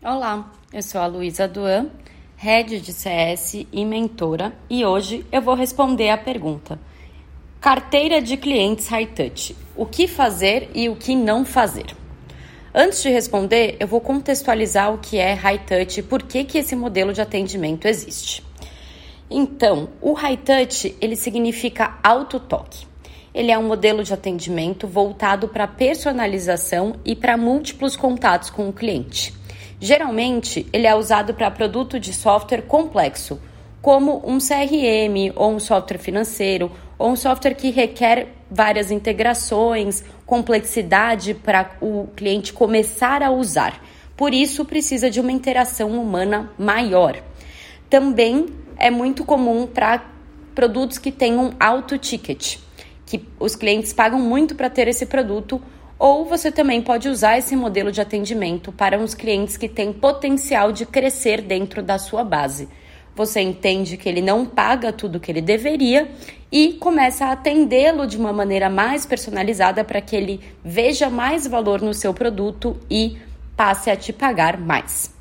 Olá, eu sou a Luísa Duan, head de CS e mentora, e hoje eu vou responder a pergunta: Carteira de clientes High Touch. O que fazer e o que não fazer? Antes de responder, eu vou contextualizar o que é High Touch e por que, que esse modelo de atendimento existe. Então, o High Touch ele significa auto toque. Ele é um modelo de atendimento voltado para personalização e para múltiplos contatos com o cliente. Geralmente, ele é usado para produto de software complexo, como um CRM ou um software financeiro ou um software que requer várias integrações, complexidade para o cliente começar a usar. Por isso, precisa de uma interação humana maior. Também é muito comum para produtos que tenham alto ticket, que os clientes pagam muito para ter esse produto ou você também pode usar esse modelo de atendimento para uns clientes que têm potencial de crescer dentro da sua base. Você entende que ele não paga tudo que ele deveria e começa a atendê-lo de uma maneira mais personalizada para que ele veja mais valor no seu produto e passe a te pagar mais.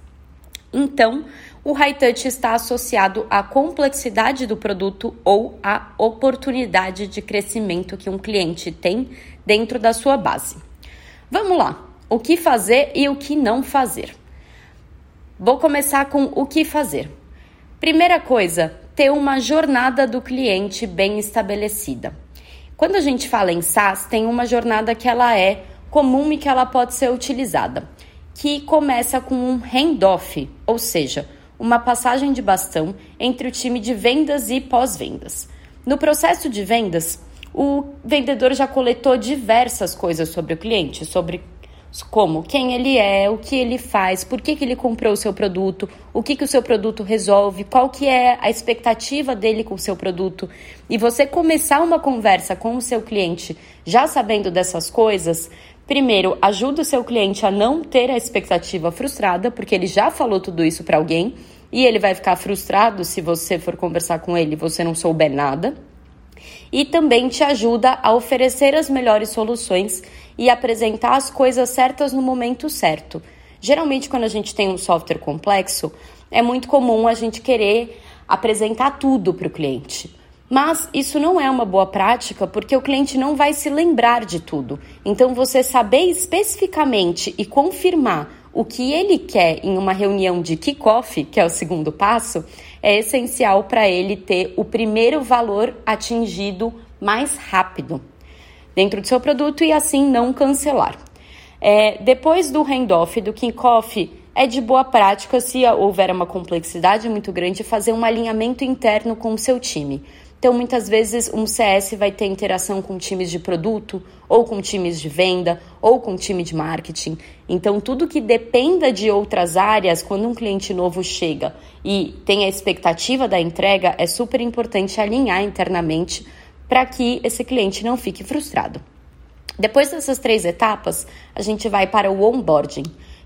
Então, o high touch está associado à complexidade do produto ou à oportunidade de crescimento que um cliente tem dentro da sua base. Vamos lá. O que fazer e o que não fazer? Vou começar com o que fazer. Primeira coisa, ter uma jornada do cliente bem estabelecida. Quando a gente fala em SaaS, tem uma jornada que ela é comum e que ela pode ser utilizada, que começa com um handoff, ou seja, uma passagem de bastão entre o time de vendas e pós-vendas. No processo de vendas, o vendedor já coletou diversas coisas sobre o cliente, sobre como quem ele é, o que ele faz, por que, que ele comprou o seu produto, o que, que o seu produto resolve, qual que é a expectativa dele com o seu produto. E você começar uma conversa com o seu cliente já sabendo dessas coisas, primeiro, ajuda o seu cliente a não ter a expectativa frustrada, porque ele já falou tudo isso para alguém e ele vai ficar frustrado se você for conversar com ele e você não souber nada e também te ajuda a oferecer as melhores soluções e apresentar as coisas certas no momento certo. Geralmente, quando a gente tem um software complexo, é muito comum a gente querer apresentar tudo para o cliente. Mas isso não é uma boa prática porque o cliente não vai se lembrar de tudo. Então, você saber especificamente e confirmar o que ele quer em uma reunião de kickoff, que é o segundo passo, é essencial para ele ter o primeiro valor atingido mais rápido dentro do seu produto e assim não cancelar. É, depois do handoff, do kickoff, é de boa prática, se houver uma complexidade muito grande, fazer um alinhamento interno com o seu time. Então, muitas vezes, um CS vai ter interação com times de produto, ou com times de venda, ou com time de marketing. Então, tudo que dependa de outras áreas, quando um cliente novo chega e tem a expectativa da entrega, é super importante alinhar internamente para que esse cliente não fique frustrado. Depois dessas três etapas, a gente vai para o onboarding,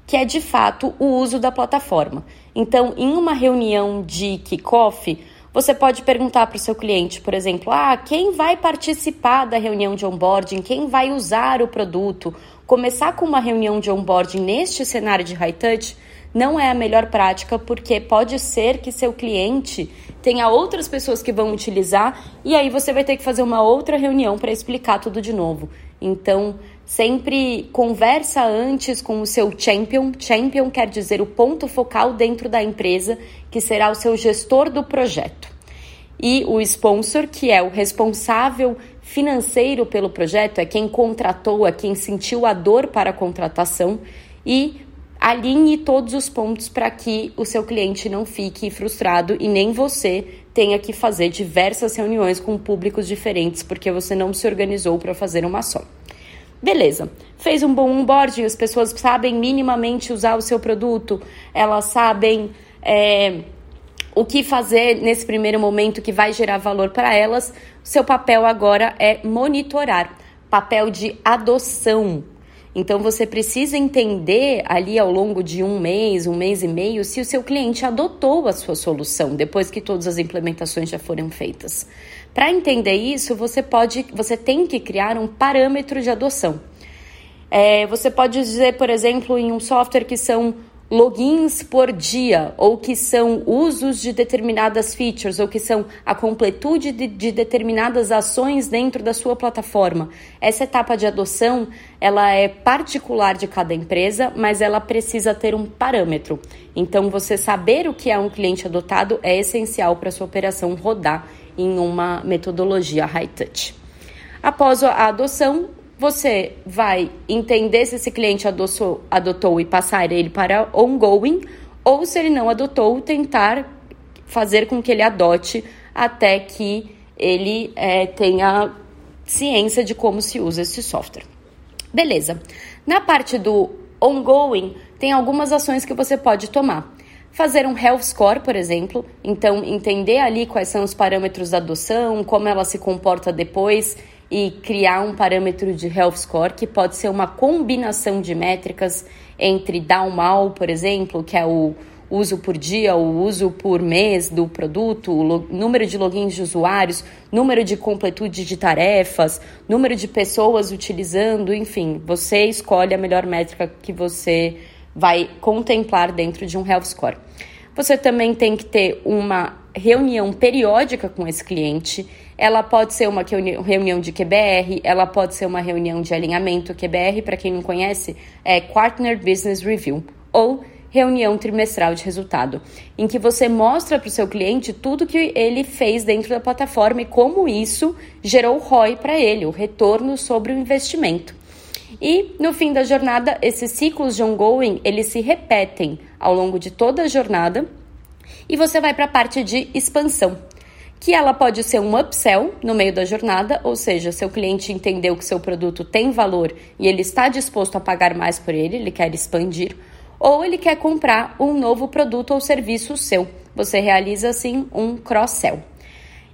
que é de fato o uso da plataforma. Então, em uma reunião de kickoff, você pode perguntar para o seu cliente, por exemplo, ah, quem vai participar da reunião de onboarding, quem vai usar o produto. Começar com uma reunião de onboarding neste cenário de high touch não é a melhor prática, porque pode ser que seu cliente tenha outras pessoas que vão utilizar e aí você vai ter que fazer uma outra reunião para explicar tudo de novo. Então, sempre conversa antes com o seu champion. Champion quer dizer o ponto focal dentro da empresa, que será o seu gestor do projeto. E o sponsor, que é o responsável financeiro pelo projeto, é quem contratou, é quem sentiu a dor para a contratação e alinhe todos os pontos para que o seu cliente não fique frustrado e nem você tenha que fazer diversas reuniões com públicos diferentes porque você não se organizou para fazer uma só. Beleza, fez um bom onboarding, as pessoas sabem minimamente usar o seu produto, elas sabem é, o que fazer nesse primeiro momento que vai gerar valor para elas. Seu papel agora é monitorar, papel de adoção então você precisa entender ali ao longo de um mês, um mês e meio, se o seu cliente adotou a sua solução depois que todas as implementações já foram feitas. Para entender isso, você pode, você tem que criar um parâmetro de adoção. É, você pode dizer, por exemplo, em um software que são logins por dia, ou que são usos de determinadas features, ou que são a completude de, de, determinadas ações dentro da sua plataforma. Essa etapa de adoção, ela é particular de cada empresa, mas ela precisa ter um parâmetro. Então, você saber o que é um cliente adotado é essencial para sua operação rodar em uma metodologia high touch. Após a adoção, você vai entender se esse cliente adotou, adotou e passar ele para ongoing, ou se ele não adotou, tentar fazer com que ele adote até que ele é, tenha ciência de como se usa esse software. Beleza. Na parte do ongoing, tem algumas ações que você pode tomar. Fazer um health score, por exemplo, então entender ali quais são os parâmetros da adoção, como ela se comporta depois e criar um parâmetro de health score que pode ser uma combinação de métricas entre down mal, por exemplo, que é o uso por dia, o uso por mês do produto, o número de logins de usuários, número de completude de tarefas, número de pessoas utilizando, enfim, você escolhe a melhor métrica que você vai contemplar dentro de um health score. Você também tem que ter uma reunião periódica com esse cliente. Ela pode ser uma reunião de QBR, ela pode ser uma reunião de alinhamento. QBR, para quem não conhece, é Partner Business Review ou reunião trimestral de resultado, em que você mostra para o seu cliente tudo que ele fez dentro da plataforma e como isso gerou ROI para ele, o retorno sobre o investimento. E no fim da jornada, esses ciclos de ongoing, eles se repetem ao longo de toda a jornada e você vai para a parte de expansão, que ela pode ser um upsell no meio da jornada, ou seja, seu cliente entendeu que seu produto tem valor e ele está disposto a pagar mais por ele, ele quer expandir, ou ele quer comprar um novo produto ou serviço seu. Você realiza assim um cross-sell.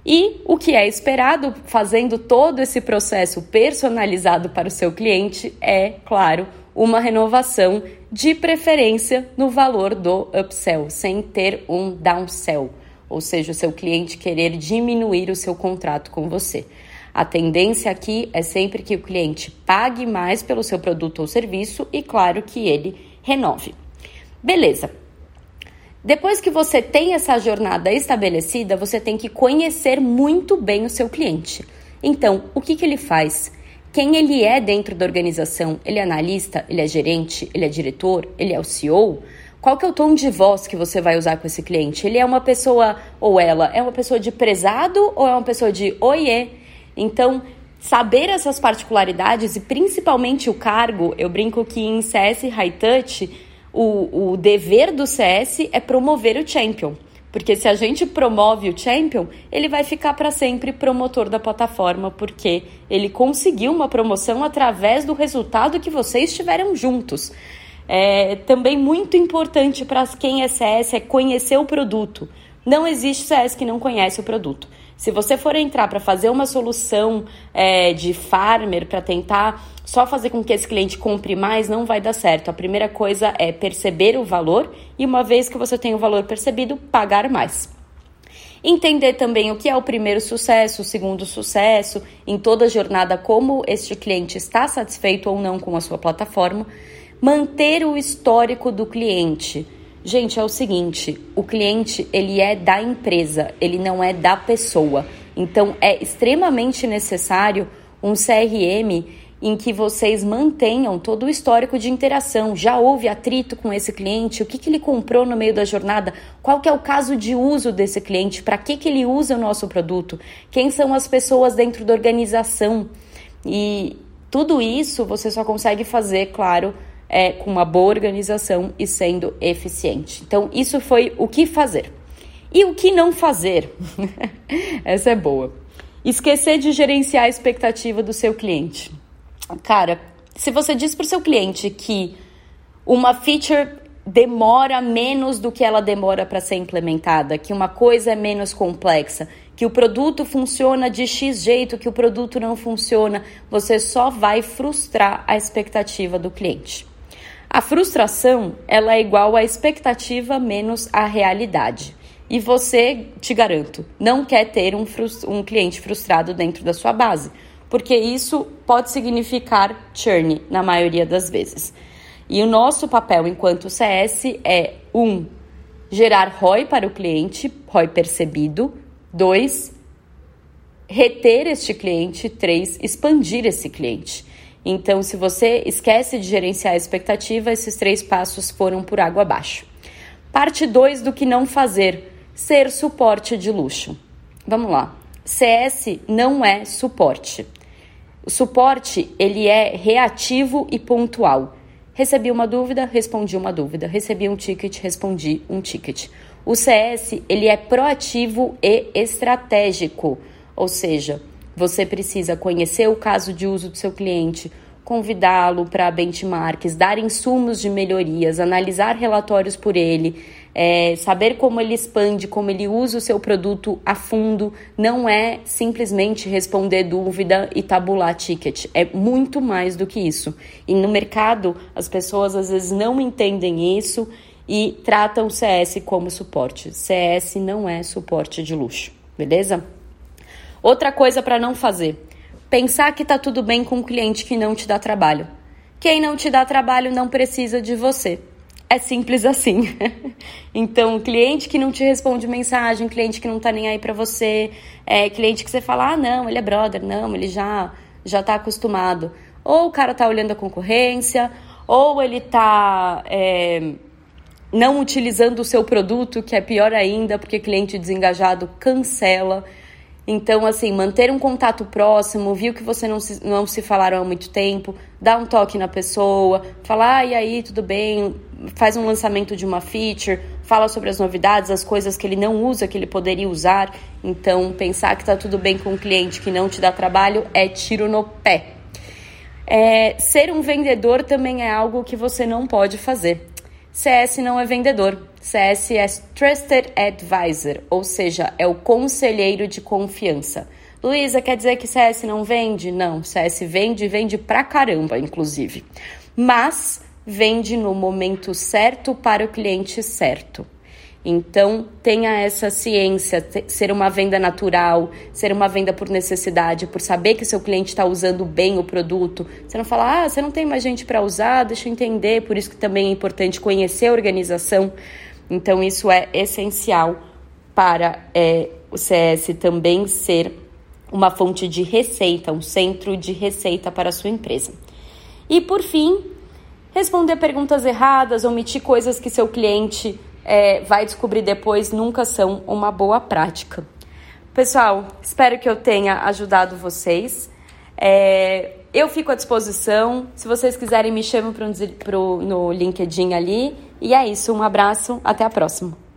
E o que é esperado fazendo todo esse processo personalizado para o seu cliente é, claro, uma renovação de preferência no valor do upsell, sem ter um downsell, ou seja, o seu cliente querer diminuir o seu contrato com você. A tendência aqui é sempre que o cliente pague mais pelo seu produto ou serviço e, claro, que ele renove. Beleza. Depois que você tem essa jornada estabelecida, você tem que conhecer muito bem o seu cliente. Então, o que, que ele faz? quem ele é dentro da organização. Ele é analista, ele é gerente, ele é diretor, ele é o CEO. Qual que é o tom de voz que você vai usar com esse cliente? Ele é uma pessoa, ou ela, é uma pessoa de prezado ou é uma pessoa de oiê? Então, saber essas particularidades e principalmente o cargo, eu brinco que em CS High Touch, o, o dever do CS é promover o champion. Porque se a gente promove o champion, ele vai ficar para sempre promotor da plataforma, porque ele conseguiu uma promoção através do resultado que vocês tiveram juntos. É também muito importante para quem é CS é conhecer o produto. Não existe CS que não conhece o produto. Se você for entrar para fazer uma solução é, de farmer para tentar só fazer com que esse cliente compre mais, não vai dar certo. A primeira coisa é perceber o valor e, uma vez que você tem o valor percebido, pagar mais. Entender também o que é o primeiro sucesso, o segundo sucesso, em toda a jornada, como este cliente está satisfeito ou não com a sua plataforma. Manter o histórico do cliente Gente, é o seguinte, o cliente, ele é da empresa, ele não é da pessoa. Então, é extremamente necessário um CRM em que vocês mantenham todo o histórico de interação. Já houve atrito com esse cliente? O que, que ele comprou no meio da jornada? Qual que é o caso de uso desse cliente? Para que, que ele usa o nosso produto? Quem são as pessoas dentro da organização? E tudo isso você só consegue fazer, claro, é, com uma boa organização e sendo eficiente. Então, isso foi o que fazer. E o que não fazer? Essa é boa. Esquecer de gerenciar a expectativa do seu cliente. Cara, se você diz para o seu cliente que uma feature demora menos do que ela demora para ser implementada, que uma coisa é menos complexa, que o produto funciona de X jeito, que o produto não funciona, você só vai frustrar a expectativa do cliente. A frustração, ela é igual à expectativa menos a realidade. E você, te garanto, não quer ter um, um cliente frustrado dentro da sua base, porque isso pode significar churn na maioria das vezes. E o nosso papel enquanto CS é um gerar ROI para o cliente, ROI percebido, dois reter este cliente, três expandir esse cliente. Então, se você esquece de gerenciar a expectativa, esses três passos foram por água abaixo. Parte 2 do que não fazer: ser suporte de luxo. Vamos lá. CS não é suporte. O suporte, ele é reativo e pontual. Recebi uma dúvida, respondi uma dúvida. Recebi um ticket, respondi um ticket. O CS, ele é proativo e estratégico. Ou seja, você precisa conhecer o caso de uso do seu cliente, convidá-lo para benchmarks, dar insumos de melhorias, analisar relatórios por ele, é, saber como ele expande, como ele usa o seu produto a fundo, não é simplesmente responder dúvida e tabular ticket. É muito mais do que isso. E no mercado, as pessoas às vezes não entendem isso e tratam o CS como suporte. CS não é suporte de luxo, beleza? Outra coisa para não fazer: pensar que tá tudo bem com um cliente que não te dá trabalho. Quem não te dá trabalho não precisa de você. É simples assim. então, cliente que não te responde mensagem, cliente que não tá nem aí para você, é, cliente que você fala: "Ah, não, ele é brother, não, ele já já tá acostumado". Ou o cara tá olhando a concorrência, ou ele tá é, não utilizando o seu produto, que é pior ainda, porque cliente desengajado cancela. Então, assim, manter um contato próximo, viu que você não se, não se falaram há muito tempo, dá um toque na pessoa, falar, ah, e aí, tudo bem? Faz um lançamento de uma feature, fala sobre as novidades, as coisas que ele não usa, que ele poderia usar. Então, pensar que tá tudo bem com um cliente que não te dá trabalho é tiro no pé. É, ser um vendedor também é algo que você não pode fazer. CS não é vendedor, CS é Trusted Advisor, ou seja, é o conselheiro de confiança. Luísa, quer dizer que CS não vende? Não, CS vende e vende pra caramba, inclusive. Mas vende no momento certo para o cliente certo. Então, tenha essa ciência, ser uma venda natural, ser uma venda por necessidade, por saber que seu cliente está usando bem o produto. Você não fala, ah, você não tem mais gente para usar, deixa eu entender. Por isso que também é importante conhecer a organização. Então, isso é essencial para é, o CS também ser uma fonte de receita, um centro de receita para a sua empresa. E, por fim, responder perguntas erradas, omitir coisas que seu cliente é, vai descobrir depois nunca são uma boa prática. Pessoal, espero que eu tenha ajudado vocês. É, eu fico à disposição. Se vocês quiserem, me chamem pro, pro, no LinkedIn ali. E é isso. Um abraço. Até a próxima.